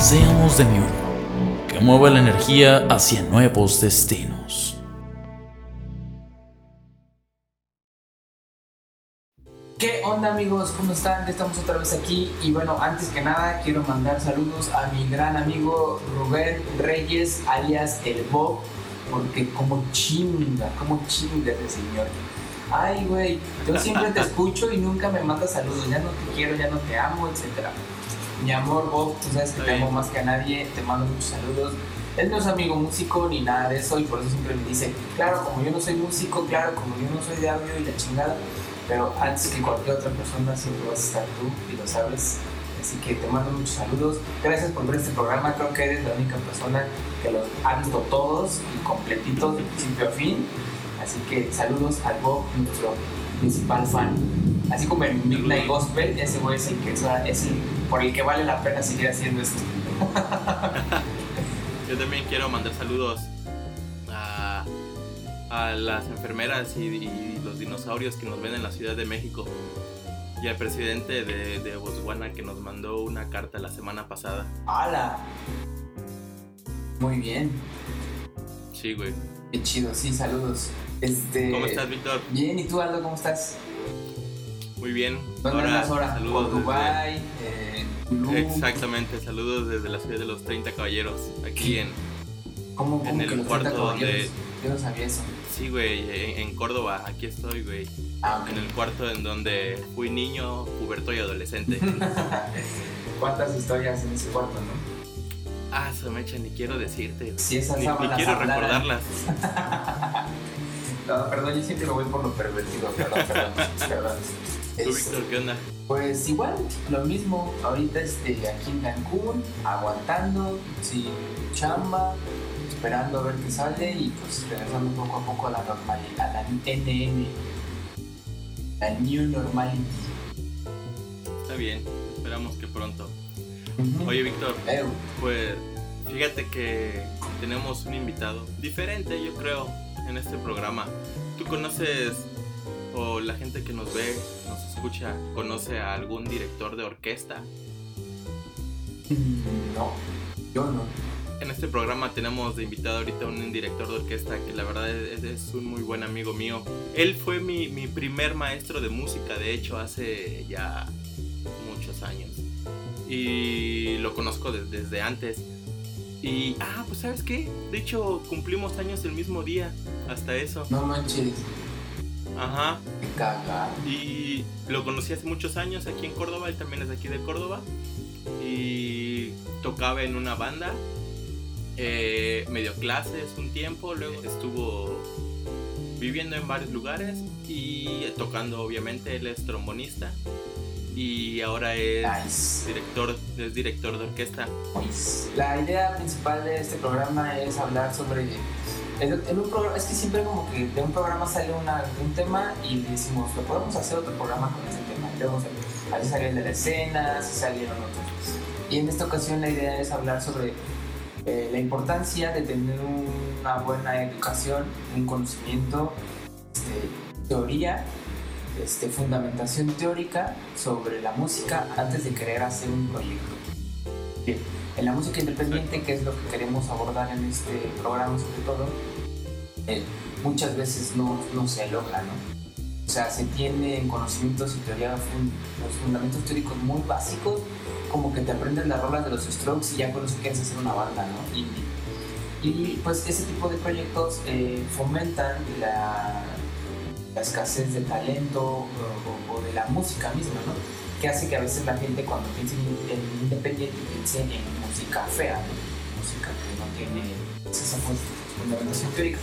Seamos de mi uno, que mueva la energía hacia nuevos destinos. ¿Qué onda amigos? ¿Cómo están? Estamos otra vez aquí y bueno, antes que nada quiero mandar saludos a mi gran amigo Rubén Reyes, alias El Bob, porque como chinga, como chinga ese señor. Ay, güey, yo siempre te escucho y nunca me mandas saludos, ya no te quiero, ya no te amo, etc. Mi amor Bob, tú sabes que te amo más que a nadie, te mando muchos saludos. Él no es amigo músico ni nada de eso y por eso siempre me dice, claro, como yo no soy músico, claro, como yo no soy de audio y la chingada, pero antes que cualquier otra persona siempre vas a estar tú y lo sabes. Así que te mando muchos saludos. Gracias por ver este programa. Creo que eres la única persona que los ha visto todos y completitos de principio a fin. Así que saludos al Bob, nuestro principal fan. Así como el Midnight Gospel, ese güey es el que es el por el que vale la pena seguir haciendo esto. Yo también quiero mandar saludos a, a las enfermeras y, y los dinosaurios que nos ven en la Ciudad de México y al presidente de, de Botswana que nos mandó una carta la semana pasada. ¡Hala! Muy bien. Sí, güey. Qué chido, sí, saludos. Este... ¿Cómo estás, Víctor? Bien, ¿y tú, Aldo, cómo estás? Muy bien. ¿Dónde andas ahora? Saludos Por Dubai, eh. Exactamente, saludos desde la ciudad de los 30 caballeros, aquí en, ¿Cómo, cómo en el cuarto 30 caballeros? donde... Yo no sabía eso. Sí, güey, en, Córdoba, aquí estoy, güey. Ah. En el cuarto en donde fui niño, puberto y adolescente. ¿Cuántas historias en ese cuarto, no? ah, su mecha, ni quiero decirte. Si esas Ni, ni quiero hablaran. recordarlas. No, perdón, yo siempre me voy por lo pervertido, perdón, perdón, perdón. ¿Tú, Es- Víctor, qué onda? Pues igual, lo mismo, ahorita este, aquí en Cancún, aguantando, sin chamba, esperando a ver qué sale y pues regresando poco a poco a la normalidad, a la NN, la New Normality. Está bien, esperamos que pronto. Oye, Víctor, pues fíjate que tenemos un invitado diferente, yo creo, en este programa. ¿Tú conoces, o la gente que nos ve, escucha, conoce a algún director de orquesta? mm, no, yo no. En este programa tenemos de invitado ahorita un director de orquesta que la verdad es, es un muy buen amigo mío. Él fue mi, mi primer maestro de música, de hecho, hace ya muchos años. Y lo conozco de- desde antes. Y, ah, pues sabes qué, de hecho cumplimos años el mismo día, hasta eso. No manches, Ajá. Y lo conocí hace muchos años aquí en Córdoba, él también es de aquí de Córdoba. Y tocaba en una banda, eh, me dio clases un tiempo, luego estuvo viviendo en varios lugares y tocando obviamente, él es trombonista y ahora es Nice. director, es director de orquesta. La idea principal de este programa es hablar sobre. En, un programa, es que siempre como que de un programa sale un tema y decimos, lo podemos hacer otro programa con ese tema. Sale- a veces sale el de la escena, veces salieron otros. Y en esta ocasión la idea es hablar sobre eh, la importancia de tener una buena educación, un conocimiento, este, teoría, este, fundamentación teórica sobre la música antes de querer hacer un proyecto. Bien, en la música independiente, que es lo que queremos abordar en este programa sobre todo, eh, muchas veces no, no se logra, ¿no? O sea, se tienen conocimientos y teoría, los fundamentos teóricos muy básicos, como que te aprendes las rolas de los strokes y ya con eso quieres hacer una banda, ¿no? Indie. Y pues ese tipo de proyectos eh, fomentan la, la escasez de talento o de la música misma, ¿no? Que hace que a veces la gente cuando piensa en, en independiente piense en música fea, ¿no? música que no tiene esa fun- fundamentación teórica.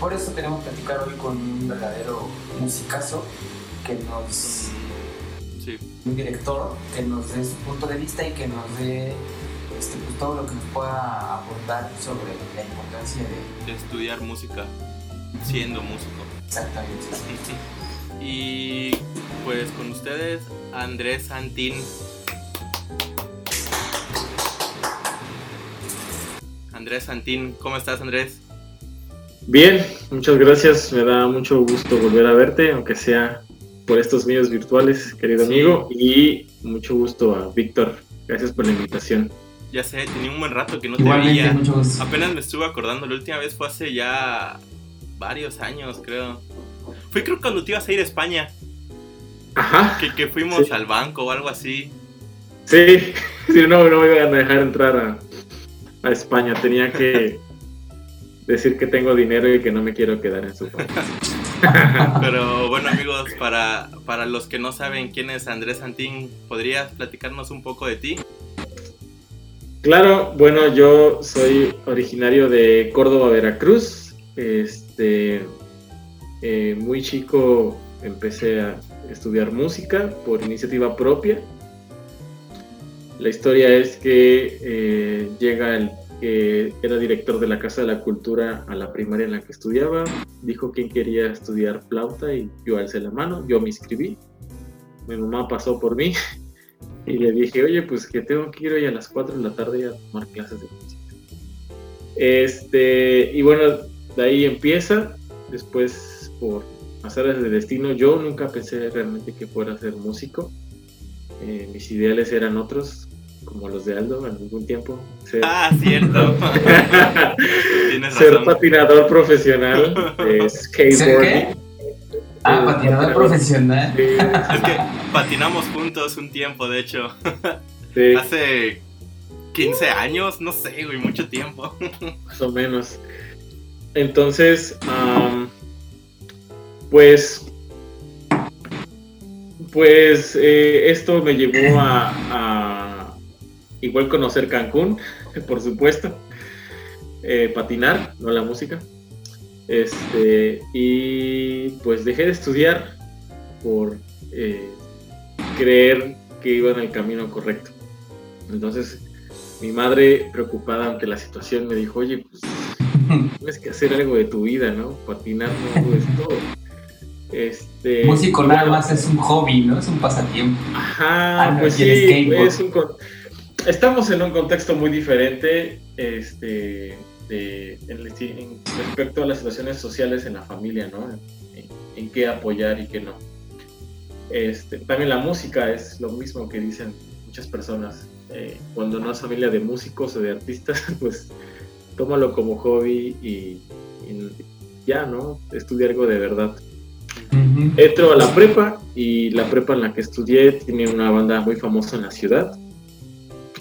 Por eso queremos platicar hoy con un verdadero musicazo que nos Sí, un director que nos dé su punto de vista y que nos dé este, pues, todo lo que nos pueda aportar sobre la importancia de, de estudiar música siendo músico. Exactamente. Y pues con ustedes, Andrés Santín. Andrés Santín, ¿cómo estás Andrés? Bien, muchas gracias. Me da mucho gusto volver a verte, aunque sea por estos medios virtuales, querido amigo. Y mucho gusto a Víctor. Gracias por la invitación. Ya sé, tenía un buen rato que no te veía. Apenas me estuve acordando, la última vez fue hace ya varios años, creo. Fue creo cuando te ibas a ir a España. Ajá. Que, fuimos al banco o algo así. Sí, sí no, no me iban a dejar entrar a, España. Tenía que decir que tengo dinero y que no me quiero quedar en su país. Pero bueno amigos, para, para los que no saben quién es Andrés Santín, ¿podrías platicarnos un poco de ti? Claro, bueno, yo soy originario de Córdoba, Veracruz. Este, eh, muy chico empecé a estudiar música por iniciativa propia. La historia es que eh, llega el que era director de la Casa de la Cultura a la primaria en la que estudiaba, dijo quién quería estudiar flauta y yo alcé la mano, yo me inscribí, mi mamá pasó por mí y le dije, oye, pues que tengo que ir hoy a las 4 de la tarde a tomar clases de música. Este, y bueno, de ahí empieza, después por azares de destino, yo nunca pensé realmente que fuera a ser músico. Eh, mis ideales eran otros, como los de Aldo en algún tiempo. Ser, ah, cierto. ser patinador profesional de skateboarding. Ah, patinador profesional. Es que patinamos juntos un tiempo, de hecho. Hace 15 años, no sé, güey, mucho tiempo. Más o menos. Entonces, pues, pues eh, esto me llevó a, igual conocer Cancún, por supuesto, eh, patinar, no la música. Este, y pues dejé de estudiar por eh, creer que iba en el camino correcto. Entonces, mi madre, preocupada ante la situación, me dijo, oye, pues tienes que hacer algo de tu vida, ¿no? Patinar no es todo. Este, Músico nada más es un hobby, ¿no? Es un pasatiempo. Ajá, ah, pues sí, es un, estamos en un contexto muy diferente este, de, en, respecto a las situaciones sociales en la familia, ¿no? En, qué apoyar y qué no. Este, también la música es lo mismo que dicen muchas personas. Eh, cuando no es familia de músicos o de artistas, pues tómalo como hobby y, ya, ¿no? Estudia algo de verdad. Entro a la prepa y la prepa en la que estudié tiene una banda muy famosa en la ciudad.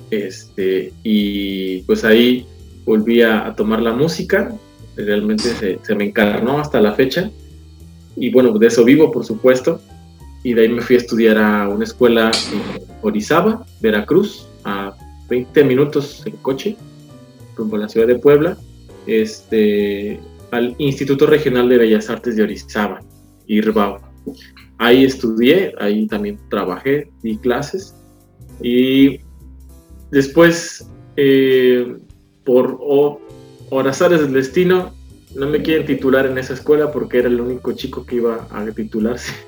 Este, y pues ahí volví a, tomar la música, realmente se, me encarnó hasta la fecha. Y bueno, de eso vivo, por supuesto. Y de ahí me fui a estudiar a una escuela en Orizaba, Veracruz, a 20 minutos en coche rumbo a la ciudad de Puebla, este, al Instituto Regional de Bellas Artes de Orizaba, IRBAO. Ahí estudié, ahí también trabajé, di clases y después, eh, por horas del destino, no me quieren titular en esa escuela porque era el único chico que iba a titularse.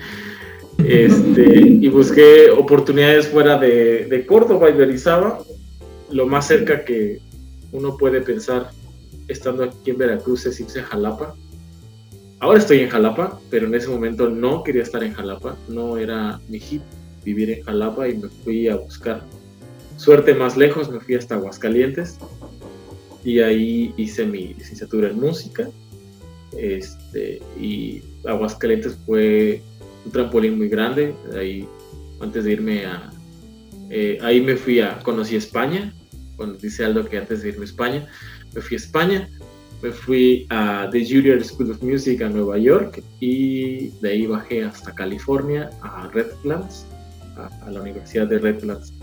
Este, y busqué oportunidades fuera de, de Córdoba y de Orizaba, lo más cerca que, uno puede pensar, estando aquí en Veracruz, es irse a Jalapa. Ahora estoy en Jalapa, pero en ese momento no quería estar en Jalapa, no era mi hit vivir en Jalapa y me fui a buscar suerte más lejos, me fui hasta Aguascalientes y ahí hice mi licenciatura en música. Este, y Aguascalientes fue un trampolín muy grande. Ahí, antes de irme a. Eh, ahí me fui a. Conocí España, cuando dice Aldo que antes de irme a España, me fui a España, me fui a The Juilliard School of Music a Nueva York y de ahí bajé hasta California, a Redlands, a, la Universidad de Redlands.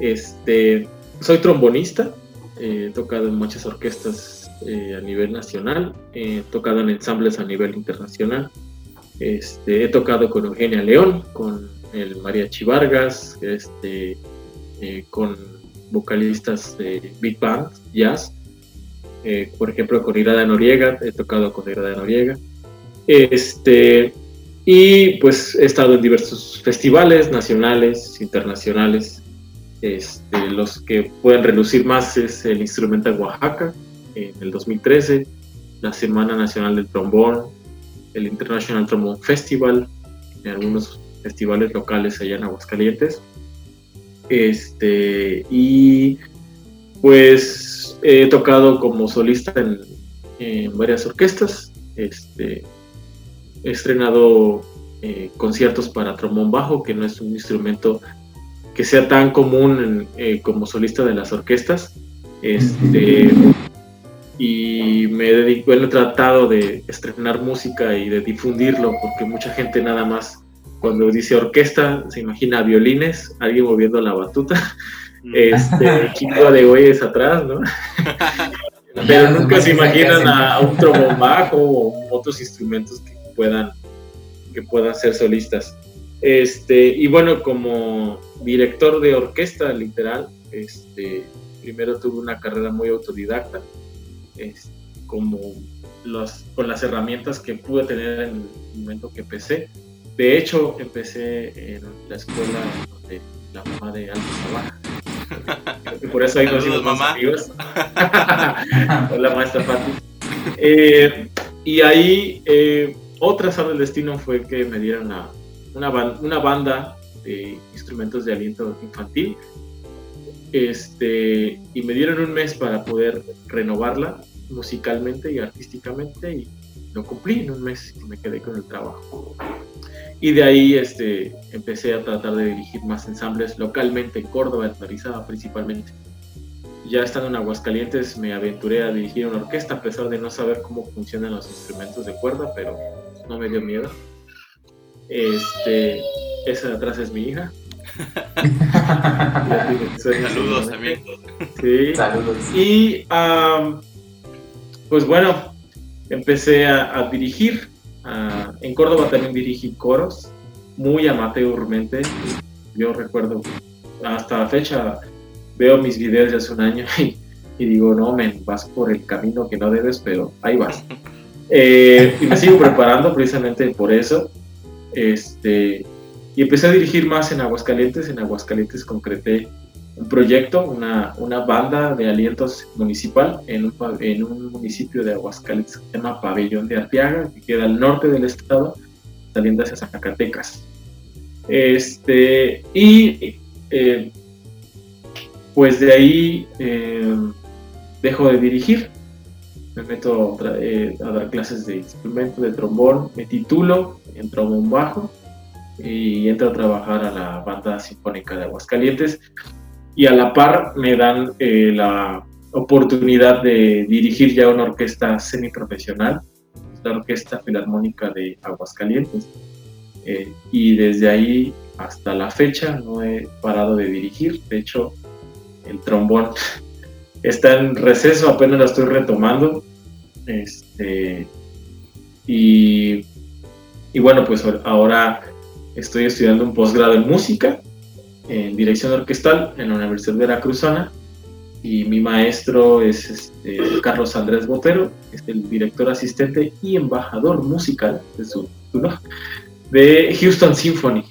Este, soy trombonista, he tocado en muchas orquestas eh, a nivel nacional, he tocado en ensambles a nivel internacional. Este, he tocado con Eugenia León, con el María Vargas, este, eh, con vocalistas de big band, jazz. Eh, por ejemplo, con Irada Noriega, he tocado con Irada Noriega. Este, y pues he estado en diversos festivales nacionales, internacionales. Este, los que pueden relucir más es el Instrumental Oaxaca en el 2013, la Semana Nacional del Trombón, el International Trombone Festival, en algunos festivales locales allá en Aguascalientes. Este, y pues he tocado como solista en, varias orquestas. Este, he estrenado eh, conciertos para trombón bajo, que no es un instrumento que sea tan común eh, como solista de las orquestas. Este, y me dedico, bueno, he tratado de estrenar música y de difundirlo, porque mucha gente nada más cuando dice orquesta se imagina violines, alguien moviendo la batuta. este, chingo de güeyes atrás, ¿no? Pero nunca se imaginan a, un trombón bajo o otros instrumentos que puedan, que puedan ser solistas. Este, y bueno, como director de orquesta, literal, este, primero tuve una carrera muy autodidacta, como los, con las herramientas que pude tener en el momento que empecé. De hecho, empecé en la escuela de la mamá de Por eso ahí nos hicimos más amigos. Hola, maestra Pati. Eh, y ahí, eh, otra sala del destino fue que me dieron una, una banda de instrumentos de aliento infantil. Este, y me dieron un mes para poder renovarla musicalmente y artísticamente y lo cumplí en un mes y me quedé con el trabajo. Y de ahí este, empecé a tratar de dirigir más ensambles localmente en Córdoba, en principalmente. Ya estando en Aguascalientes me aventuré a dirigir una orquesta a pesar de no saber cómo funcionan los instrumentos de cuerda, pero no me dio miedo. Este, esa de atrás es mi hija. Saludos también. Sí. Saludos. Y pues bueno, empecé a dirigir en Córdoba también dirigí coros, muy amateurmente. Yo recuerdo, hasta la fecha, veo mis videos de hace un año y, digo, no, men, vas por el camino que no debes, pero ahí vas. Eh, y me sigo preparando precisamente por eso. Este, y empecé a dirigir más en Aguascalientes. En Aguascalientes concreté un proyecto, una, una banda de alientos municipal en un, en un municipio de Aguascalientes que se llama Pabellón de Arteaga, que queda al norte del estado, saliendo hacia Zacatecas. Este, y eh, pues de ahí eh, dejo de dirigir, me meto eh, a dar clases de instrumento, de trombón, me titulo en trombón bajo y entro a trabajar a la banda sinfónica de Aguascalientes y a la par me dan eh, la oportunidad de dirigir ya una orquesta semiprofesional, la Orquesta Filarmónica de Aguascalientes. Eh, y desde ahí hasta la fecha no he parado de dirigir. De hecho, el trombón está en receso, apenas lo estoy retomando. Este, y, y bueno, pues ahora estoy estudiando un posgrado en música en dirección orquestal en la Universidad Veracruzana y mi maestro es este, Carlos Andrés Botero, es el director asistente y embajador musical de su de Houston Symphony.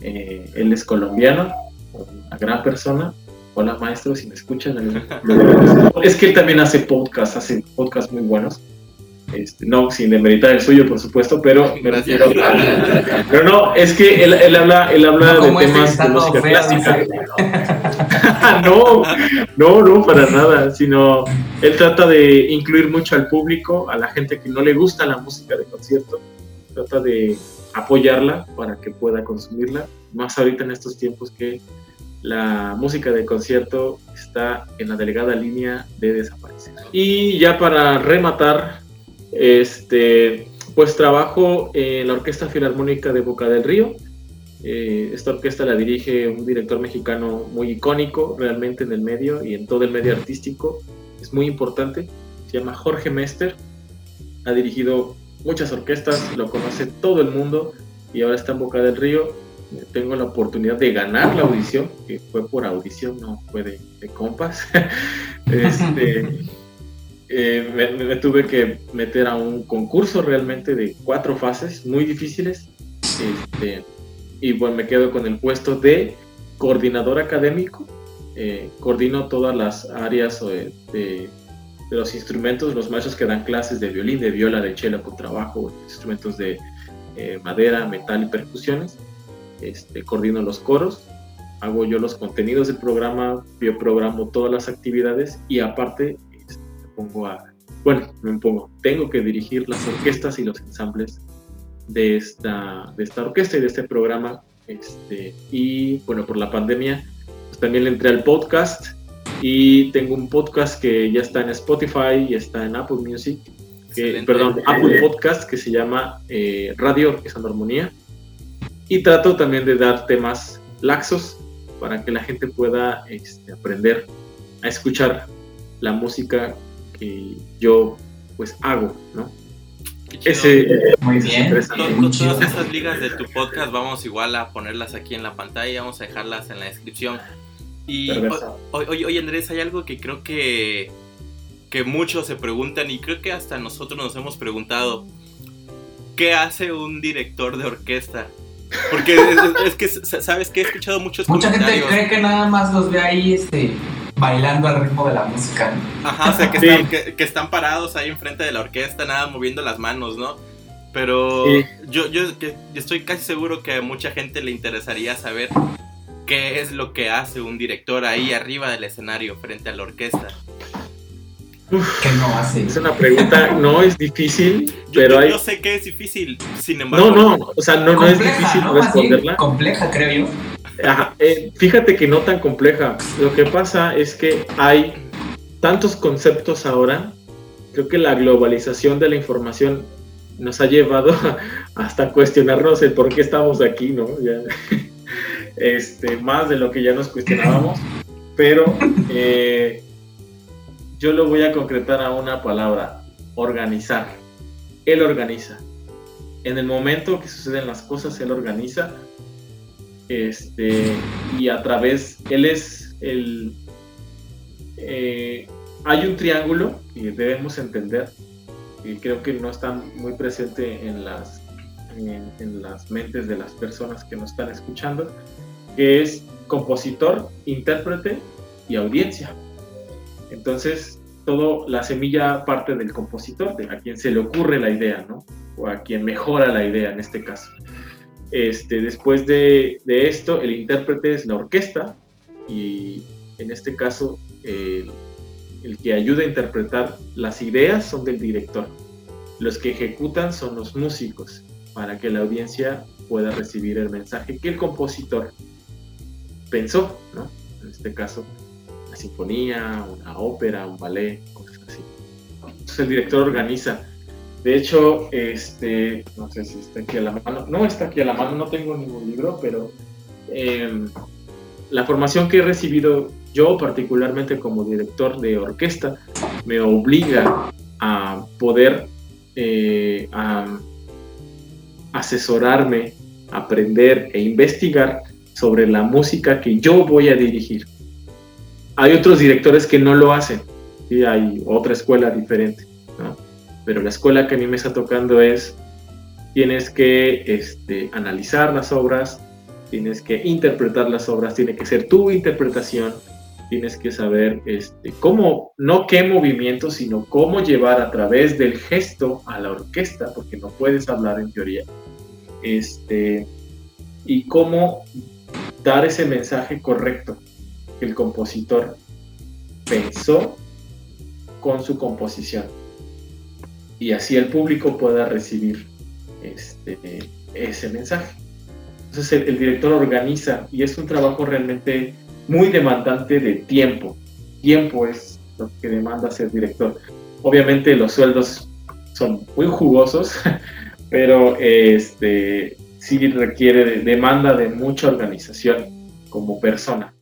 Eh, él es colombiano, una gran persona. Hola maestro, si me escuchan. es que él también hace podcasts, hace podcasts muy buenos. Este, no sin demeritar el suyo, por supuesto, pero pero no, es que él, él habla, él habla de temas de música clásica. no, no, no, para nada, sino él trata de incluir mucho al público, a la gente que no le gusta la música de concierto, trata de apoyarla para que pueda consumirla, más ahorita en estos tiempos que la música de concierto está en la delegada línea de desaparecer. Y ya para rematar, este, pues trabajo en la Orquesta Filarmónica de Boca del Río. Eh, esta orquesta la dirige un director mexicano muy icónico realmente en el medio y en todo el medio artístico. Es muy importante. Se llama Jorge Mester. Ha dirigido muchas orquestas, lo conoce todo el mundo y ahora está en Boca del Río. tengo la oportunidad de ganar la audición, que fue por audición, no fue de, compas. este, eh, me, tuve que meter a un concurso realmente de cuatro fases muy difíciles. Este, y bueno, me quedo con el puesto de coordinador académico. Eh, coordino todas las áreas de, de, los instrumentos, los maestros que dan clases de violín, de viola, de cello, con trabajo, instrumentos de eh, madera, metal y percusiones. Este, coordino los coros, hago yo los contenidos del programa, yo programo todas las actividades y aparte me pongo a, bueno, me pongo, tengo que dirigir las orquestas y los ensambles de esta, de esta orquesta y de este programa. Este, y bueno, por la pandemia, pues también le entré al podcast y tengo un podcast que ya está en Spotify y está en Apple Music, perdón, Apple Podcast que se llama eh, Radio Orquestando Armonía. Y trato también de dar temas laxos para que la gente pueda este, aprender a escuchar la música que yo pues hago, ¿no? Ese, Muy bien. todas estas ligas de tu podcast vamos igual a ponerlas aquí en la pantalla, vamos a dejarlas en la descripción. Y oye, Andrés, hay algo que creo que, que muchos se preguntan y creo que hasta nosotros nos hemos preguntado, ¿qué hace un director de orquesta? Porque es, que, ¿sabes que He escuchado muchos Mucha gente cree que nada más los ve ahí este, bailando al ritmo de la música. Ajá, o sea, que, están, que, están parados ahí enfrente de la orquesta, nada moviendo las manos, ¿no? Pero yo, yo estoy casi seguro que a mucha gente le interesaría saber qué es lo que hace un director ahí arriba del escenario frente a la orquesta. ¿Qué no hace? Es una pregunta, no es difícil, pero yo, hay... Yo sé que es difícil, sin embargo... No, no, o sea, no, no es difícil responderla. compleja, creo yo. Eh, fíjate que no tan compleja. Lo que pasa es que hay tantos conceptos ahora. Creo que la globalización de la información nos ha llevado hasta cuestionarnos el por qué estamos aquí, ¿no? este, más de lo que ya nos cuestionábamos. Pero eh, yo lo voy a concretar a una palabra, organizar. Él organiza. En el momento que suceden las cosas, él organiza. Este, y a través, él es el... Eh, hay un triángulo que debemos entender, y creo que no está muy presente en las, en las mentes de las personas que nos están escuchando, que es compositor, intérprete y audiencia. Entonces, todo la semilla parte del compositor, de a quien se le ocurre la idea, ¿no? O a quien mejora la idea en este caso. Este, después de, esto, el intérprete es la orquesta y en este caso el, que ayuda a interpretar las ideas son del director. Los que ejecutan son los músicos para que la audiencia pueda recibir el mensaje que el compositor pensó, ¿no? En este caso, una sinfonía, una ópera, un ballet, cosas así. Entonces el director organiza. De hecho, este, no sé si está aquí a la mano, no está aquí a la mano, no tengo ningún libro, pero em, la formación que he recibido yo particularmente como director de orquesta me obliga a poder eh, asesorarme, aprender e investigar sobre la música que yo voy a dirigir. Hay otros directores que no lo hacen, y hay otra escuela diferente, pero la escuela que a mí me está tocando es, tienes que este, analizar las obras, tienes que interpretar las obras, tiene que ser tu interpretación, tienes que saber este, cómo, no qué movimiento, sino cómo llevar a través del gesto a la orquesta, porque no puedes hablar en teoría, este, y cómo dar ese mensaje correcto que el compositor pensó con su composición. Y así el público pueda recibir este, ese mensaje. Entonces el, director organiza y es un trabajo realmente muy demandante de tiempo. Tiempo es lo que demanda ser director. Obviamente los sueldos son muy jugosos, pero este, sí requiere de, demanda de mucha organización como persona.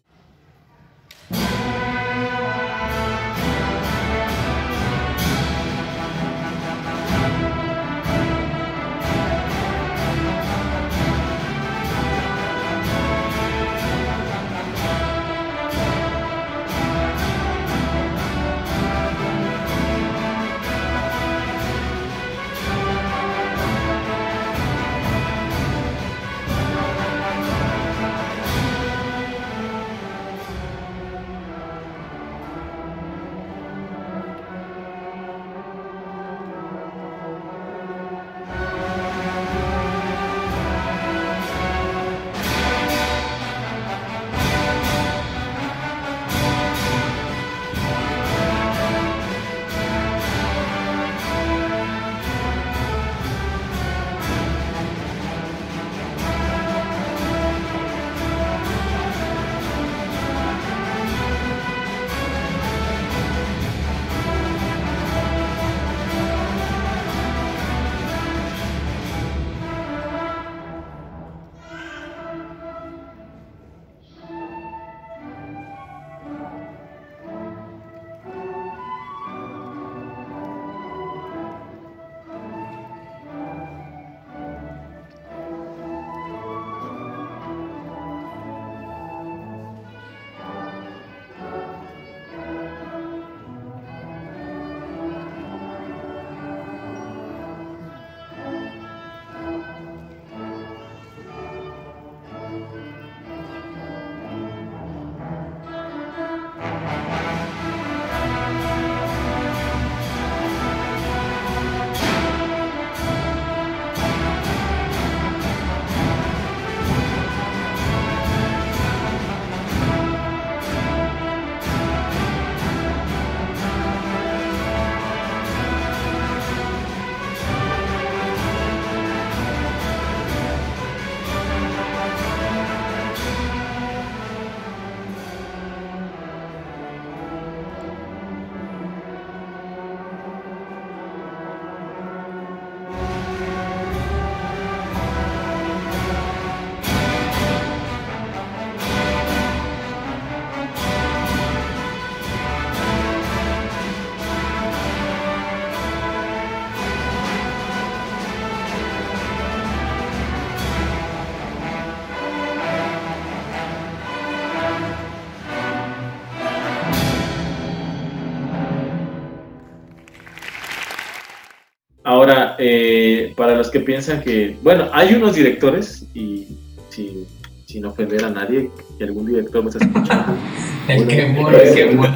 Los que piensan que, bueno, hay unos directores y si sin ofender a nadie, que algún director me está escuchando. el que muere, el que muere.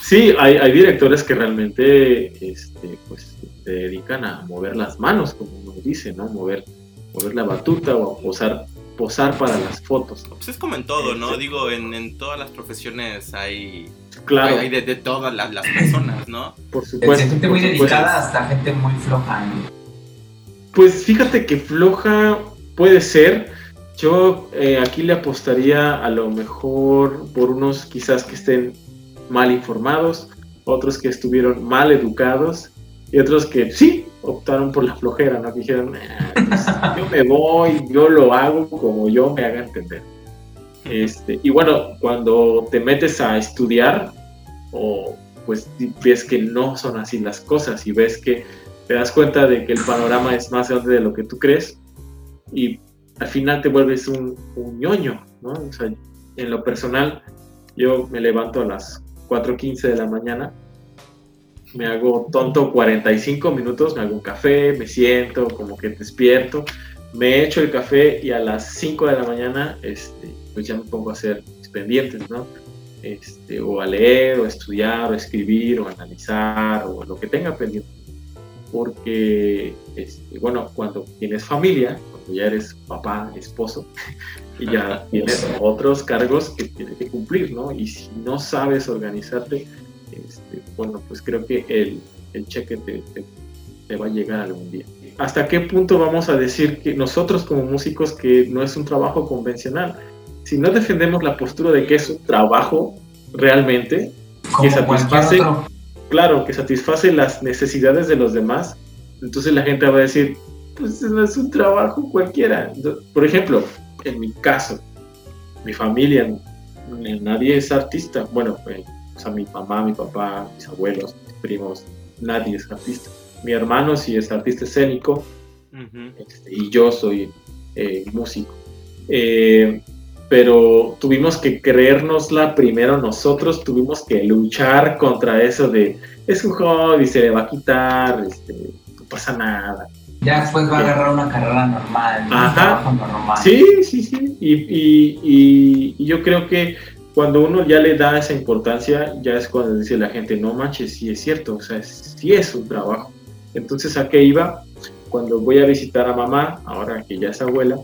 sí, hay, hay, directores que realmente este, pues, se dedican a mover las manos, como uno dice, ¿no? Mover, mover la batuta o a posar, posar para las fotos. Pues es como en todo, ¿no? Este. Digo, en, en, todas las profesiones hay, claro. hay, de, de, todas las, las, personas, ¿no? Por supuesto. gente muy dedicada hasta gente muy floja. ¿no? Pues fíjate que floja puede ser, yo eh, aquí le apostaría a lo mejor por unos quizás que estén mal informados, otros que estuvieron mal educados y otros que sí optaron por la flojera, ¿no? Que dijeron, ah, pues, yo me voy, yo lo hago como yo me haga entender. Este, y bueno, cuando te metes a estudiar, o pues ves que no son así las cosas y ves que te das cuenta de que el panorama es más grande de lo que tú crees y al final te vuelves un, un ñoño, ¿no? O sea, en lo personal, yo me levanto a las 4.15 de la mañana, me hago tonto 45 minutos, me hago un café, me siento, como que despierto, me echo el café y a las 5 de la mañana, este, pues ya me pongo a hacer mis pendientes, ¿no? Este, o a leer, o estudiar, o escribir, o analizar, o lo que tenga pendiente. Porque, este, bueno, cuando tienes familia, ya eres papá, esposo, y ya tienes otros cargos que tienes que cumplir, ¿no? Y si no sabes organizarte, este, bueno, pues creo que el, el cheque te, te, te, va a llegar algún día. ¿Hasta qué punto vamos a decir que nosotros como músicos que no es un trabajo convencional? Si no defendemos la postura de que es un trabajo realmente, que satisface, claro, que satisface las necesidades de los demás, entonces la gente va a decir, pues no es un trabajo cualquiera. Por ejemplo, en mi caso, mi familia, nadie es artista. Bueno, pues, o sea, mi mamá, mi papá, mis abuelos, mis primos, nadie es artista. Mi hermano sí es artista escénico este, y yo soy eh, músico. Eh, pero tuvimos que creérnosla primero nosotros, tuvimos que luchar contra eso de es un hobby, se le va a quitar, este, no pasa nada. Ya después va a agarrar una carrera normal, un trabajo normal. Sí, sí, sí. Y, y, y, y, yo creo que cuando uno ya le da esa importancia, ya es cuando dice la gente, no manches, sí es cierto, o sea, sí es un trabajo. Entonces, ¿a qué iba? Cuando voy a visitar a mamá, ahora que ya es abuela,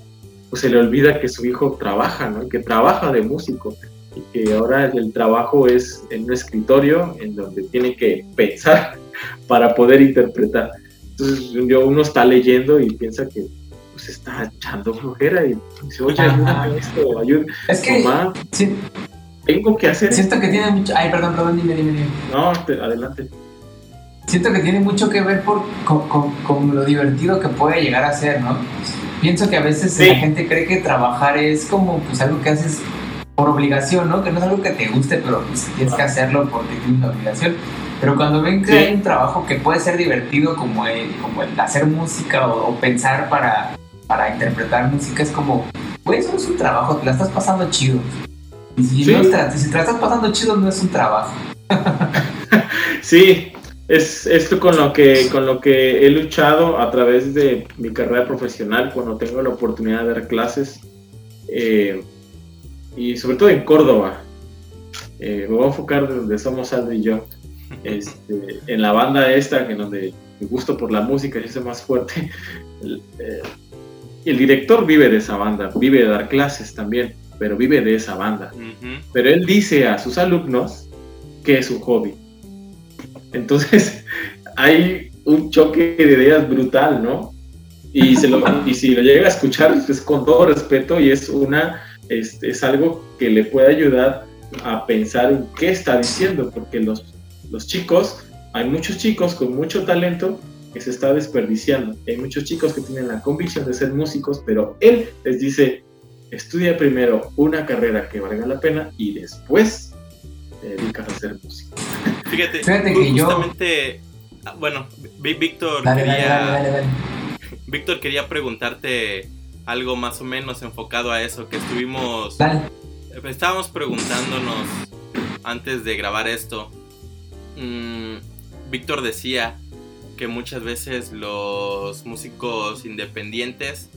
pues se le olvida que su hijo trabaja, ¿no? Que trabaja de músico y que ahora el trabajo es en un escritorio en donde tiene que pensar para poder interpretar. Entonces yo, uno está leyendo y piensa que pues está echando flojera y dice, oye, ayúdame esto, ayúdame. Es que, Mamá, sí, tengo que hacer siento que tiene mucho... Ay, perdón, perdón, dime, dime, dime. No, te, adelante. Siento que tiene mucho que ver por, con, con, con, lo divertido que puede llegar a ser, ¿no? Pienso que a veces sí. la gente cree que trabajar es como pues algo que haces por obligación, ¿no? Que no es algo que te guste, pero pues, tienes que hacerlo porque tienes una obligación. Pero cuando ven que sí. hay un trabajo que puede ser divertido como el, como el hacer música o, o pensar para, para interpretar música, es como, pues eso es un trabajo, te la estás pasando chido. Y si, sí. no si te la estás pasando chido, no es un trabajo. sí, es esto con lo que con lo que he luchado a través de mi carrera profesional cuando tengo la oportunidad de dar clases eh, y sobre todo en Córdoba. Eh, me voy a enfocar de donde somos Aldo y yo. Este, en la banda esta, en donde mi gusto por la música hace más fuerte, el, eh, el, director vive de esa banda, vive de dar clases también, pero vive de esa banda. Uh -huh. Pero él dice a sus alumnos que es un hobby. Entonces hay un choque de ideas brutal, ¿no? Y, si lo llega a escuchar, pues con todo respeto y es una, es, es algo que le puede ayudar a pensar en qué está diciendo, porque los los chicos, hay muchos chicos con mucho talento que se está desperdiciando. Hay muchos chicos que tienen la convicción de ser músicos, pero él les dice, estudia primero una carrera que valga la pena y después te dedicas a ser músico. Fíjate, Fíjate que justamente, yo... bueno, Víctor dale, quería, dale, dale, Víctor quería preguntarte algo más o menos enfocado a eso, que estuvimos, estábamos preguntándonos antes de grabar esto, mmm, Víctor decía que muchas veces los músicos independientes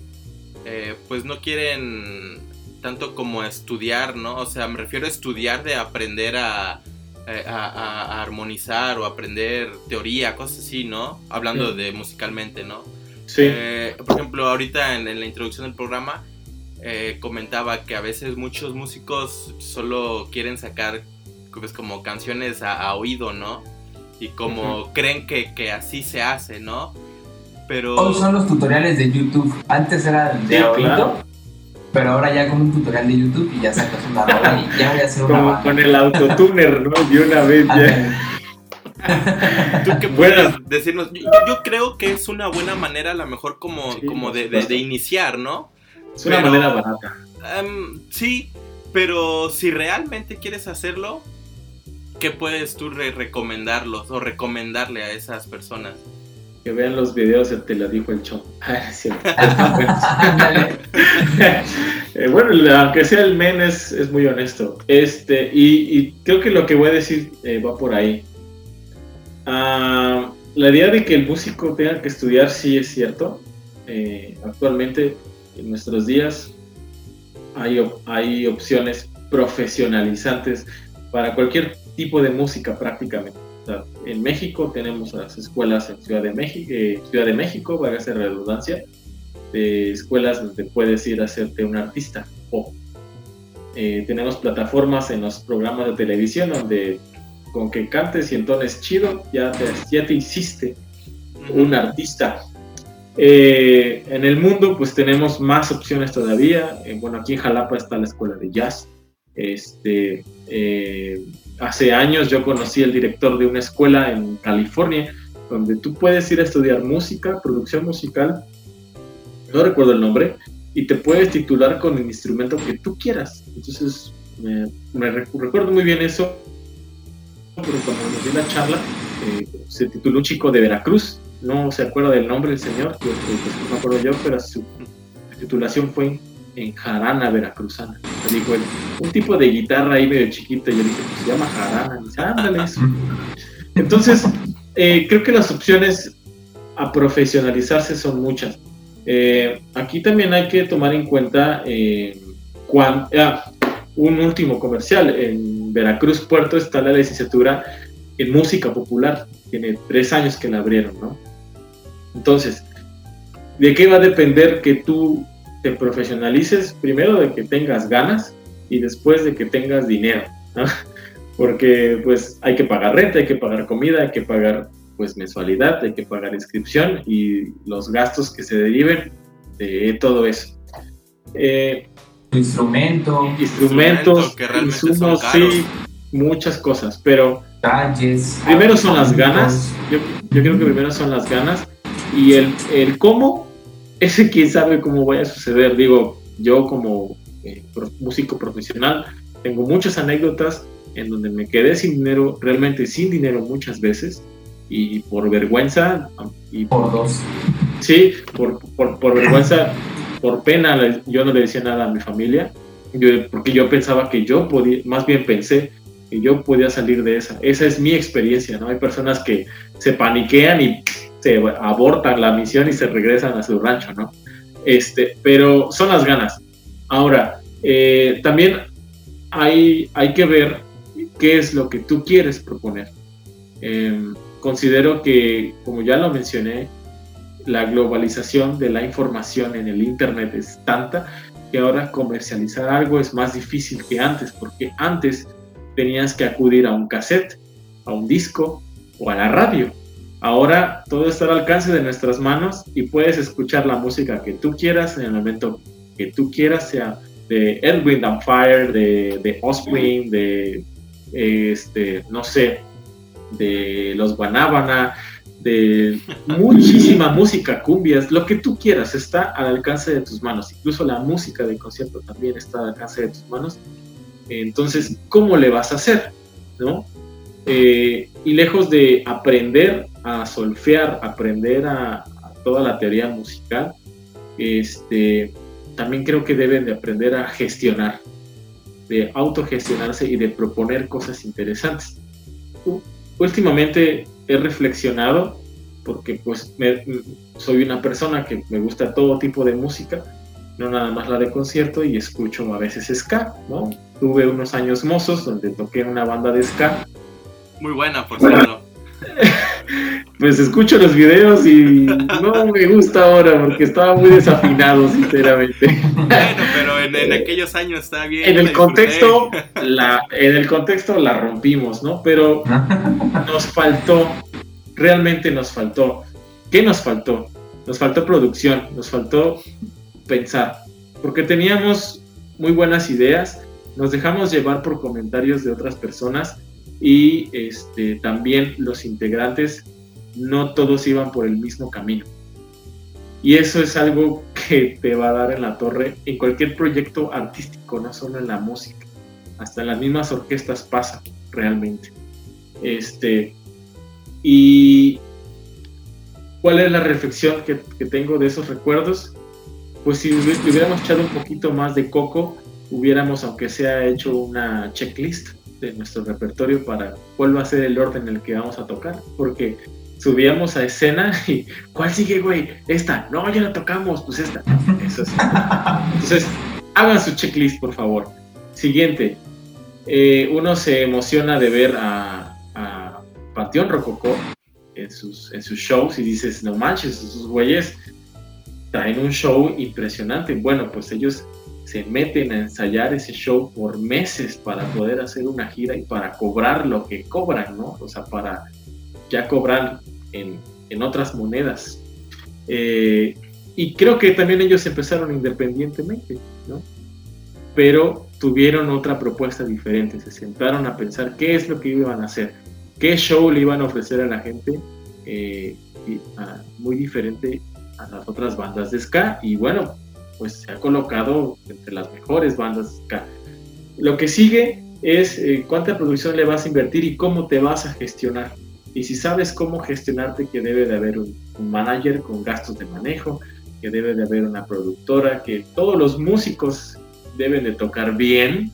eh, pues no quieren tanto como estudiar, ¿no? O sea, me refiero a estudiar de aprender a, eh, a, armonizar o aprender teoría, cosas así, ¿no? Hablando de musicalmente, ¿no? Sí. Eh, por ejemplo, ahorita en, la introducción del programa comentaba que a veces muchos músicos solo quieren sacar pues, como canciones a, oído, ¿no? Y como creen que, que así se hace, ¿no? Pero... Hoy son los tutoriales de YouTube. Antes era de oído, pero ahora ya con un tutorial de YouTube y ya sacas una rola y ya voy a hacer una Como con el autotuner, ¿no? De una vez ya. ¿Tú qué puedes decirnos? Yo, creo que es una buena manera, a lo mejor, como, como de, de, iniciar, ¿no? Es una manera barata. Em, sí, pero si realmente quieres hacerlo, ¿qué puedes tú recomendarlos o recomendarle a esas personas? Que vean los videos de Te lo dijo el chom. Eh, bueno, aunque sea el men, es, muy honesto. Este, y, creo que lo que voy a decir eh, va por ahí. Ah, la idea de que el músico tenga que estudiar sí es cierto. Eh, actualmente, en nuestros días, hay, hay opciones profesionalizantes para cualquier tipo de música prácticamente en México tenemos las escuelas en Ciudad de México, eh, Ciudad de México, a ser redundancia, de escuelas donde puedes ir a hacerte un artista. O eh, tenemos plataformas en los programas de televisión donde con que cantes y entones chido, ya te, ya te hiciste un artista. Eh, en el mundo, pues tenemos más opciones todavía. bueno, aquí en Jalapa está la escuela de jazz. Este, hace años yo conocí al director de una escuela en California donde tú puedes ir a estudiar música, producción musical, no recuerdo el nombre, y te puedes titular con el instrumento que tú quieras. Entonces, me, recuerdo muy bien eso, porque cuando nos dio la charla, eh, se tituló un chico de Veracruz, no se acuerda del nombre del señor, pues, no acuerdo yo, pero su titulación fue en jarana veracruzana. Dijo un tipo de guitarra ahí medio chiquito. Yo dije, pues se llama jarana. Ándale eso. Entonces, eh, creo que las opciones a profesionalizarse son muchas. Eh, aquí también hay que tomar en cuenta eh, ah, un último comercial. En Veracruz Puerto está la licenciatura en música popular. Tiene tres años que la abrieron, ¿no? Entonces, ¿de qué va a depender que tú te profesionalices primero de que tengas ganas y después de que tengas dinero, ¿no? Porque pues hay que pagar renta, hay que pagar comida, hay que pagar pues mensualidad, hay que pagar inscripción y los gastos que se deriven de todo eso. Eh, Instrumento. Instrumentos, insumos, sí, muchas cosas, pero primero son las ganas, yo, yo creo que primero son las ganas y el, el cómo ese quién sabe cómo vaya a suceder. Digo, yo como eh, músico profesional tengo muchas anécdotas en donde me quedé sin dinero, realmente sin dinero muchas veces, y por vergüenza... Y por dos. Sí, por, por, vergüenza, por pena, yo no le decía nada a mi familia, porque yo pensaba que yo podía, más bien pensé que yo podía salir de esa. Esa es mi experiencia, ¿no? Hay personas que se paniquean y se abortan la misión y se regresan a su rancho, ¿no? Este, pero son las ganas. Ahora, eh, también hay, hay que ver qué es lo que tú quieres proponer. Em, considero que, como ya lo mencioné, la globalización de la información en el Internet es tanta que ahora comercializar algo es más difícil que antes, porque antes tenías que acudir a un cassette, a un disco o a la radio. Ahora todo está al alcance de nuestras manos y puedes escuchar la música que tú quieras en el momento que tú quieras, sea de Edwin and Fire, de, de Offspring, de este, no sé, de los Guanábana, de muchísima música, cumbias, lo que tú quieras está al alcance de tus manos. Incluso la música de concierto también está al alcance de tus manos. Entonces, ¿cómo le vas a hacer? ¿No? Eh, y lejos de aprender a solfear, aprender a, toda la teoría musical, este, también creo que deben de aprender a gestionar, de autogestionarse y de proponer cosas interesantes. Últimamente he reflexionado porque pues soy una persona que me gusta todo tipo de música, no nada más la de concierto y escucho a veces ska, ¿no? Tuve unos años mozos donde toqué en una banda de ska. Muy buena, por cierto. pues escucho los videos y no me gusta ahora porque estaba muy desafinado, sinceramente. Bueno, pero en, aquellos años está bien. En el contexto, la, en el contexto la rompimos, ¿no? Pero nos faltó, realmente nos faltó. ¿Qué nos faltó? Nos faltó producción, nos faltó pensar, porque teníamos muy buenas ideas, nos dejamos llevar por comentarios de otras personas y este, también los integrantes no todos iban por el mismo camino. Y eso es algo que te va a dar en la torre en cualquier proyecto artístico, no solo en la música. Hasta en las mismas orquestas pasa realmente. Este, y cuál es la reflexión que, tengo de esos recuerdos? Pues si hubiéramos echado un poquito más de coco, hubiéramos, aunque sea hecho una checklist de nuestro repertorio para cuál va a ser el orden en el que vamos a tocar, porque subíamos a escena y ¿cuál sigue, güey? Esta, no, ya la tocamos, pues esta. Eso es. Entonces, hagan su checklist, por favor. Siguiente, eh, uno se emociona de ver a, a Panteón Rococó en sus, en sus shows y dices, no manches, esos güeyes traen un show impresionante. Bueno, pues ellos se meten a ensayar ese show por meses para poder hacer una gira y para cobrar lo que cobran, ¿no? O sea, para ya cobrar en, en otras monedas. Eh, y creo que también ellos empezaron independientemente, ¿no? Pero tuvieron otra propuesta diferente, se sentaron a pensar qué es lo que iban a hacer, qué show le iban a ofrecer a la gente, eh, muy diferente a las otras bandas de ska. Y bueno, pues se ha colocado entre las mejores bandas ska. Lo que sigue es eh, cuánta producción le vas a invertir y cómo te vas a gestionar. Y si sabes cómo gestionarte, que debe de haber un, manager con gastos de manejo, que debe de haber una productora, que todos los músicos deben de tocar bien,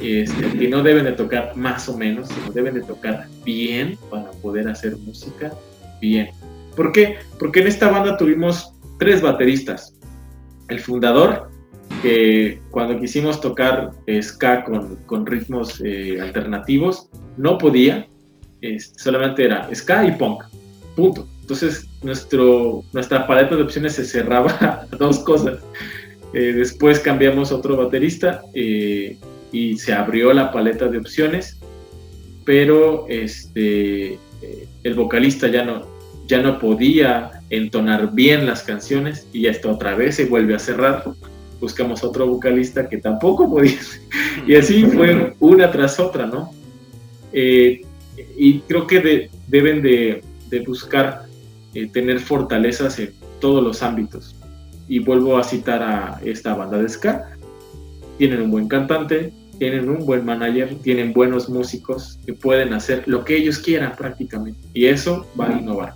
este, que no deben de tocar más o menos, sino deben de tocar bien para poder hacer música bien. ¿Por qué? Porque en esta banda tuvimos tres bateristas el fundador, que cuando quisimos tocar ska con, ritmos eh, alternativos, no podía, solamente era ska y punk, punto. Entonces nuestro, nuestra paleta de opciones se cerraba a dos cosas. Eh, después cambiamos otro baterista eh, y se abrió la paleta de opciones, pero este, el vocalista ya no, ya no podía entonar bien las canciones y esto otra vez se vuelve a cerrar. Buscamos otro vocalista que tampoco podía. Y así fue una tras otra, ¿no? Eh, y creo que deben de, buscar eh, tener fortalezas en todos los ámbitos. Y vuelvo a citar a esta banda de ska. Tienen un buen cantante, tienen un buen manager, tienen buenos músicos que pueden hacer lo que ellos quieran prácticamente. Y eso va a innovar.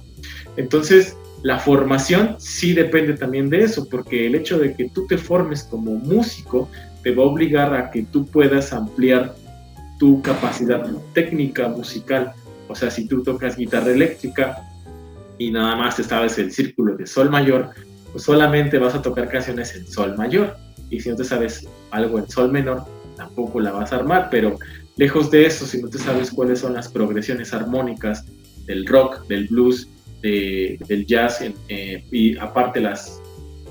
Entonces, la formación sí depende también de eso, porque el hecho de que tú te formes como músico te va a obligar a que tú puedas ampliar tu capacidad técnica musical. O sea, si tú tocas guitarra eléctrica y nada más te sabes el círculo de sol mayor, pues solamente vas a tocar canciones en sol mayor. Y si no te sabes algo en sol menor, tampoco la vas a armar. Pero lejos de eso, si no te sabes cuáles son las progresiones armónicas del rock, del blues, del jazz eh, y aparte las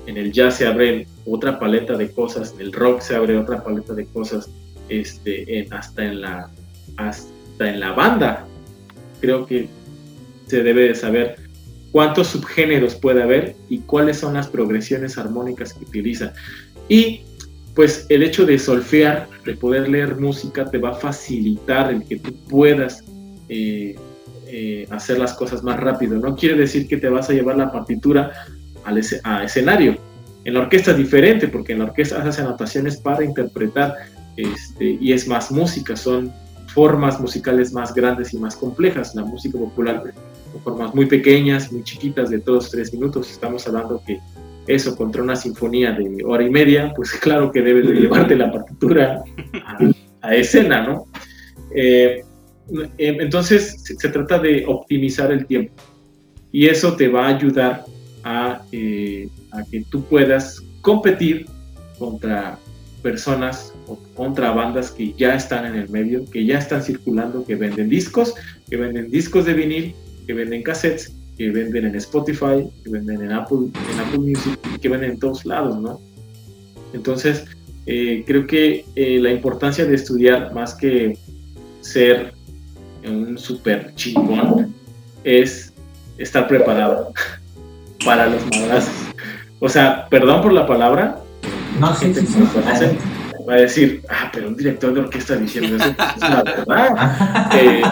en el jazz se abre otra paleta de cosas, en el rock se abre otra paleta de cosas, este, hasta en la hasta en la banda creo que se debe de saber cuántos subgéneros puede haber y cuáles son las progresiones armónicas que utiliza. Y pues el hecho de solfear, de poder leer música, te va a facilitar el que tú puedas eh, eh, hacer las cosas más rápido. No quiere decir que te vas a llevar la partitura al a escenario. En la orquesta es diferente, porque en la orquesta haces anotaciones para interpretar este, y es más música, son formas musicales más grandes y más complejas. La música popular son formas muy pequeñas, muy chiquitas, de todos tres minutos. Estamos hablando que eso contra una sinfonía de hora y media, pues claro que debes de llevarte la partitura a, escena, ¿no? Eh, Em, entonces se, trata de optimizar el tiempo. Y eso te va a ayudar a, eh, a que tú puedas competir contra personas contra bandas que ya están en el medio, que ya están circulando, que venden discos, que venden discos de vinil, que venden cassettes, que venden en Spotify, que venden en Apple, en Apple Music, que venden en todos lados, ¿no? Entonces, eh, creo que eh, la importancia de estudiar más que ser un súper chingón es estar preparado para los madrazos. O sea, perdón por la palabra, no, sí, sí, sí, va a decir, ah, pero un director de orquesta diciendo eso, es la verdad. Eh,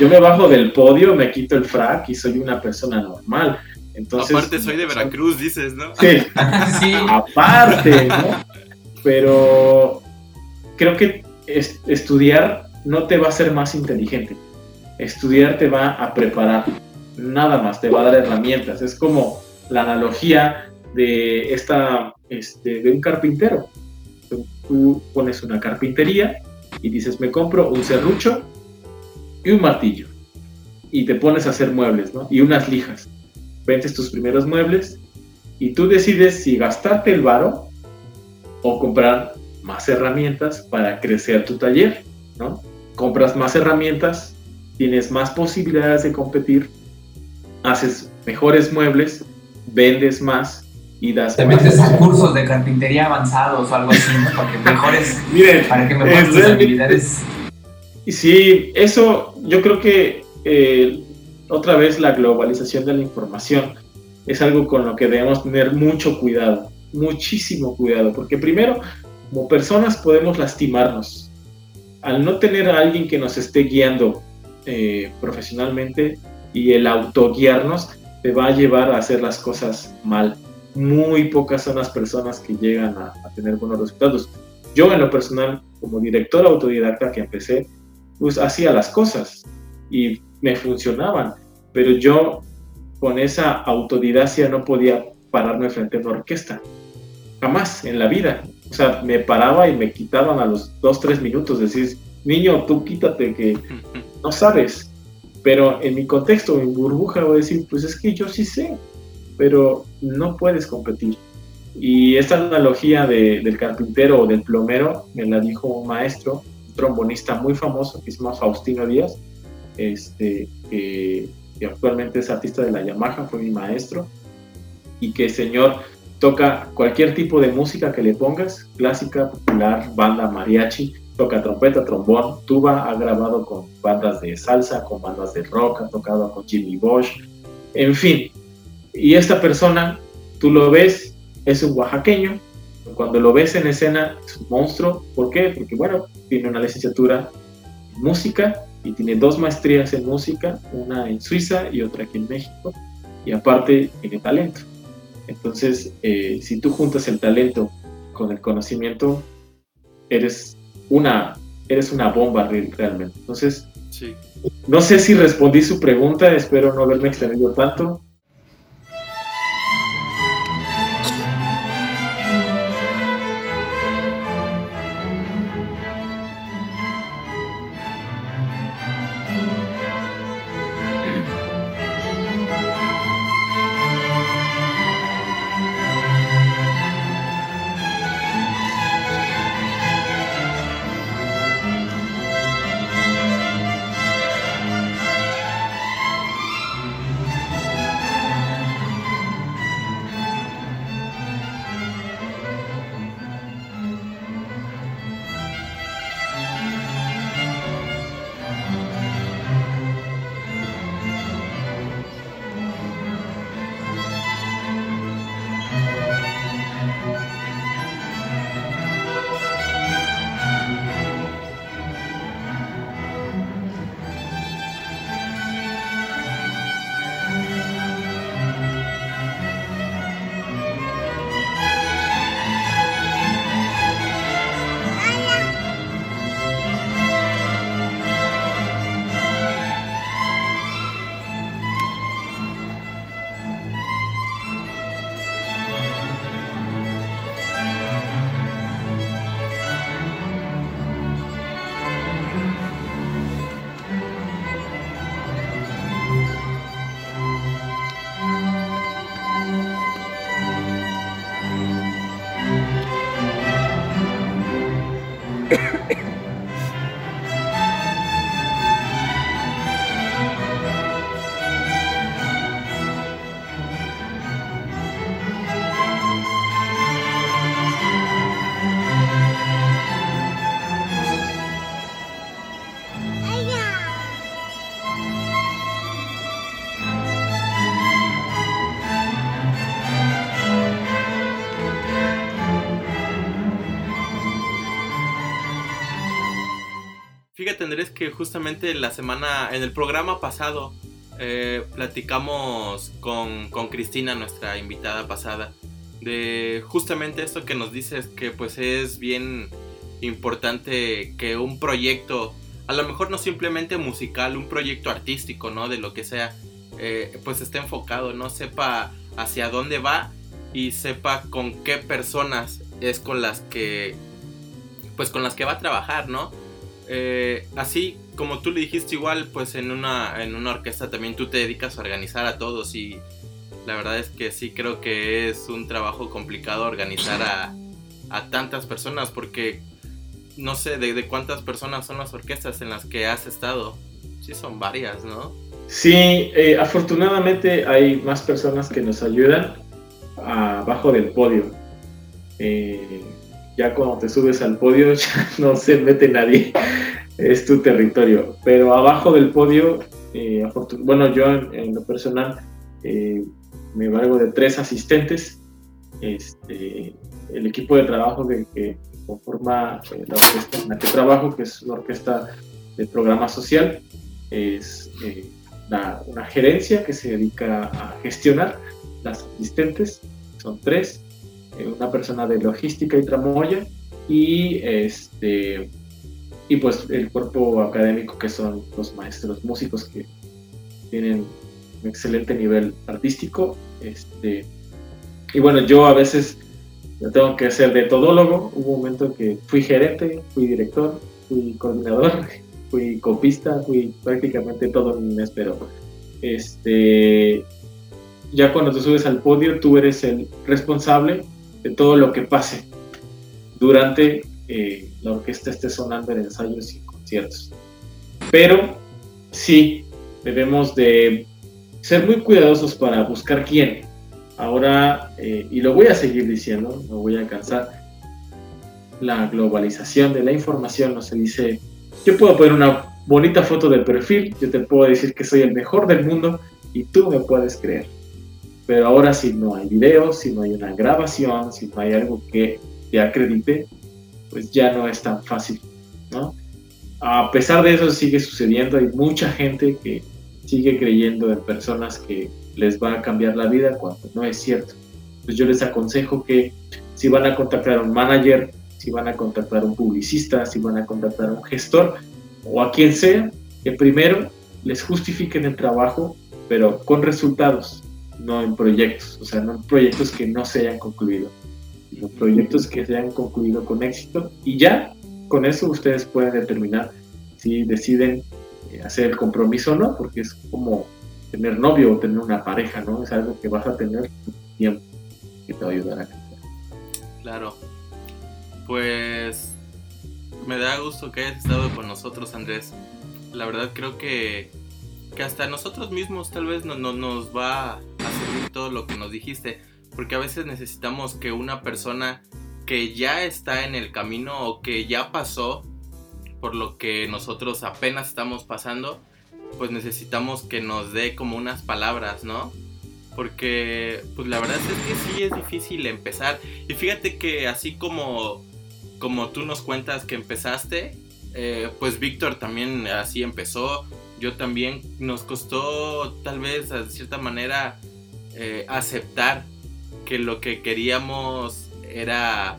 yo me bajo del podio, me quito el frac y soy una persona normal. Entonces, aparte soy de Veracruz, dices, ¿no? Sí, sí. aparte, ¿no? Pero creo que estudiar no te va a hacer más inteligente. Estudiar te va a preparar, nada más, te va a dar herramientas. Es como la analogía de esta este, de un carpintero. Tú pones una carpintería y dices, me compro un serrucho y un martillo. Y te pones a hacer muebles. Y unas lijas. Vendes tus primeros muebles y tú decides si gastarte el varo o comprar más herramientas para crecer tu taller, ¿no? Compras más herramientas, tienes más posibilidades de competir, haces mejores muebles, vendes más y das Te metes a cursos de carpintería avanzados o algo así, Para que mejores, Miren, para que mejores tus habilidades. Sí, eso yo creo que eh, otra vez la globalización de la información es algo con lo que debemos tener mucho cuidado, muchísimo cuidado, porque primero, como personas podemos lastimarnos. Al no tener a alguien que nos esté guiando eh, profesionalmente y el autoguiarnos te va a llevar a hacer las cosas mal muy pocas son las personas que llegan a, tener buenos resultados. Yo en lo personal, como director autodidacta que empecé, pues hacía las cosas y me funcionaban, pero yo con esa autodidacia no podía pararme frente a una orquesta. Jamás en la vida. O sea, me paraba y me quitaban a los dos, tres minutos. Decir, niño, tú quítate que no sabes. Pero en mi contexto, en burbuja, voy a decir, pues es que yo sí sé pero no puedes competir. Y esta analogía del carpintero o del plomero me la dijo un maestro, un trombonista muy famoso que se llama Faustino Díaz, este, que, actualmente es artista de la Yamaha, fue mi maestro, y que señor toca cualquier tipo de música que le pongas, clásica, popular, banda, mariachi, toca trompeta, trombón, tuba, ha grabado con bandas de salsa, con bandas de rock, ha tocado con Jimmy Bosch, en fin, y esta persona, tú lo ves, es un oaxaqueño, cuando lo ves en escena es un monstruo. ¿Por qué? Porque, bueno, tiene una licenciatura en música y tiene dos maestrías en música, una en Suiza y otra aquí en México, y aparte tiene talento. Entonces, eh, si tú juntas el talento con el conocimiento, eres una, eres una bomba realmente. Entonces, no sé si respondí su pregunta, espero no haberme extendido tanto. Andrés, que justamente la semana, en el programa pasado, eh, platicamos con, con, Cristina, nuestra invitada pasada, de justamente esto que nos dices, que pues es bien importante que un proyecto, a lo mejor no simplemente musical, un proyecto artístico, ¿no? De lo que sea, eh, pues esté enfocado, ¿no? Sepa hacia dónde va y sepa con qué personas es con las que, pues con las que va a trabajar, ¿no? Eh, así como tú le dijiste igual, pues en una, en una orquesta también tú te dedicas a organizar a todos y la verdad es que sí creo que es un trabajo complicado organizar a, tantas personas porque no sé de, cuántas personas son las orquestas en las que has estado. Sí, son varias, ¿no? Sí, eh, afortunadamente hay más personas que nos ayudan abajo del podio. Eh, ya cuando te subes al podio ya no se mete nadie, es tu territorio. Pero abajo del podio, eh, bueno, yo en, lo personal eh, me valgo de tres asistentes. Este, el equipo de trabajo que, conforma eh, la orquesta en la que trabajo, que es una orquesta de programa social, es una gerencia que se dedica a gestionar las asistentes, son tres, eh, una persona de logística y tramoya y este y pues el cuerpo académico que son los maestros músicos que tienen un excelente nivel artístico este y bueno yo a veces tengo que ser de todólogo. Hubo un momento que fui gerente fui director fui coordinador fui copista fui prácticamente todo en un mes pero este ya cuando te subes al podio tú eres el responsable de todo lo que pase durante eh, la orquesta esté sonando en ensayos y conciertos. Pero sí, debemos de ser muy cuidadosos para buscar quién. Ahora, eh, y lo voy a seguir diciendo, no voy a cansar, la globalización de la información no se dice, yo puedo poner una bonita foto de perfil, yo te puedo decir que soy el mejor del mundo y tú me puedes creer. Pero ahora si no hay video, si no hay una grabación, si no hay algo que te acredite, pues ya no es tan fácil, ¿no? A pesar de eso sigue sucediendo, hay mucha gente que sigue creyendo en personas que les va a cambiar la vida cuando no es cierto. Pues yo les aconsejo que si van a contactar a un manager, si van a contactar a un publicista, si van a contactar a un gestor o a quien sea, que primero les justifiquen el trabajo, pero con resultados, no en proyectos, o sea, no en proyectos que no se hayan concluido, sino proyectos que se hayan concluido con éxito y ya con eso ustedes pueden determinar si deciden eh, hacer el compromiso o no, porque es como tener novio o tener una pareja, ¿no? Es algo que vas a tener tiempo que te va a ayudar a crecer. Claro. Pues me da gusto que hayas estado con nosotros, Andrés. La verdad creo que que hasta nosotros mismos tal vez no, nos va todo lo que nos dijiste, porque a veces necesitamos que una persona que ya está en el camino o que ya pasó por lo que nosotros apenas estamos pasando, pues necesitamos que nos dé como unas palabras, ¿no? Porque pues la verdad es que sí es difícil empezar. Y fíjate que así como, como tú nos cuentas que empezaste, eh, pues Víctor también así empezó yo también nos costó tal vez de cierta manera eh, aceptar que lo que queríamos era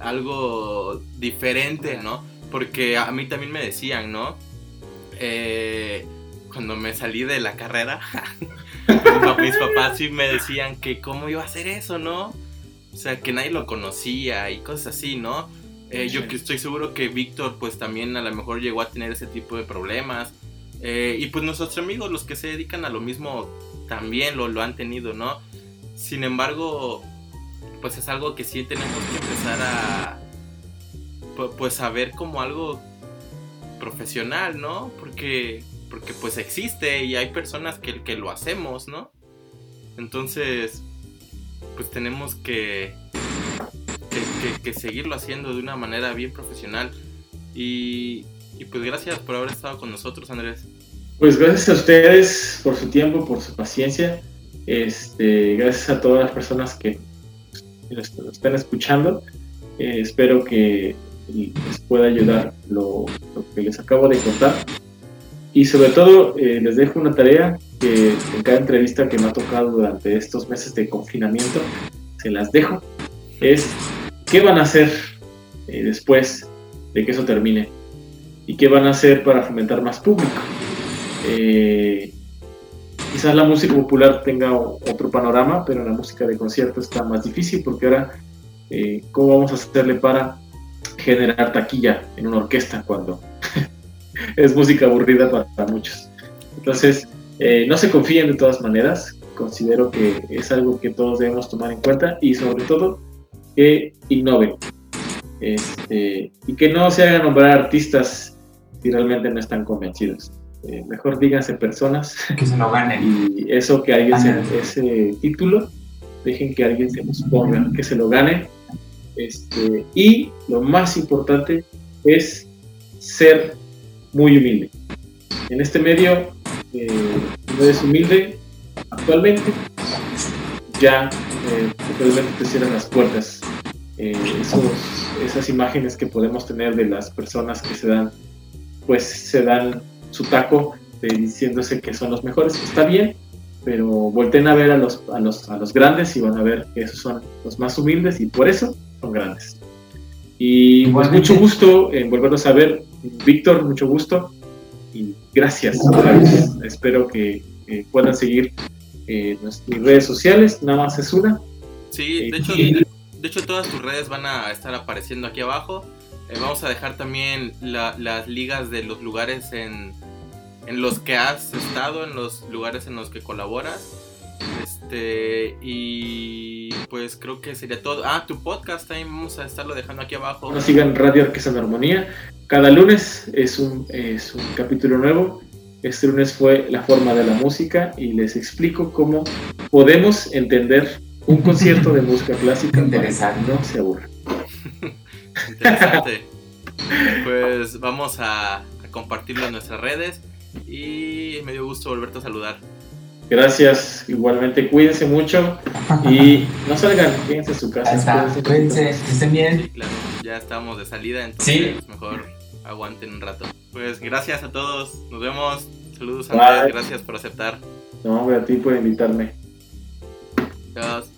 algo diferente, ¿no? Porque a mí también me decían, ¿no? Eh, cuando me salí de la carrera, pues, mis papás sí me decían que cómo iba a hacer eso, ¿no? O sea, que nadie lo conocía y cosas así, ¿no? Eh, yo que estoy seguro que Víctor pues también a lo mejor llegó a tener ese tipo de problemas. Eh, y pues nuestros amigos, los que se dedican a lo mismo, también lo, lo han tenido, ¿no? Sin embargo, pues es algo que sí tenemos que empezar a, pues a ver como algo profesional, ¿no? Porque, porque pues existe y hay personas que, que lo hacemos, ¿no? Entonces, pues tenemos que, que, seguirlo haciendo de una manera bien profesional. Y, y pues gracias por haber estado con nosotros, Andrés. Pues gracias a ustedes por su tiempo, por su paciencia. Este, gracias a todas las personas que nos, están escuchando. Eh, espero que les pueda ayudar lo, que les acabo de contar. Y sobre todo eh, les dejo una tarea que en cada entrevista que me ha tocado durante estos meses de confinamiento, se las dejo. Es qué van a hacer eh, después de que eso termine y qué van a hacer para fomentar más público. Eh, quizás la música popular tenga otro panorama, pero la música de concierto está más difícil porque ahora, eh, ¿cómo vamos a hacerle para generar taquilla en una orquesta cuando es música aburrida para, muchos? Entonces, eh, no se confíen de todas maneras, considero que es algo que todos debemos tomar en cuenta y sobre todo que innoven este, y que no se hagan nombrar artistas si realmente no están convencidos. Eh, mejor díganse personas. Que se lo ganen. Y eso que alguien se, ese título, dejen que alguien se los ponga, que se lo gane. Este, y lo más importante es ser muy humilde. En este medio, eh, no eres humilde actualmente, ya eh, realmente te cierran las puertas. Eh, esas imágenes que podemos tener de las personas que se dan, pues se dan su taco diciéndose que son los mejores. Está bien, pero volteen a ver a los, a los, a los grandes y van a ver que esos son los más humildes y por eso son grandes. Y pues mucho gusto en volverlos a ver. Víctor, mucho gusto y gracias. Espero que puedan seguir eh, mis redes sociales, nada más es una. Sí, de hecho, de hecho todas tus redes van a estar apareciendo aquí abajo. Eh, vamos a dejar también las ligas de los lugares en, en los que has estado, en los lugares en los que colaboras. Este, y pues creo que sería todo. Ah, tu podcast también vamos a estarlo dejando aquí abajo. No sigan Radio Arquesa en Armonía. Cada lunes es un, es un capítulo nuevo. Este lunes fue la forma de la música y les explico cómo podemos entender un concierto de música clásica. Interesante. no se aburra. Interesante. Pues vamos a, compartirlo en nuestras redes y me dio gusto volverte a saludar. Gracias, igualmente cuídense mucho y no salgan, quédense en su casa. Cuídense, estén bien. ya estamos de salida, entonces mejor aguanten un rato. Pues gracias a todos, nos vemos. Saludos Andrés, gracias por aceptar. No, a ti por invitarme. Chao.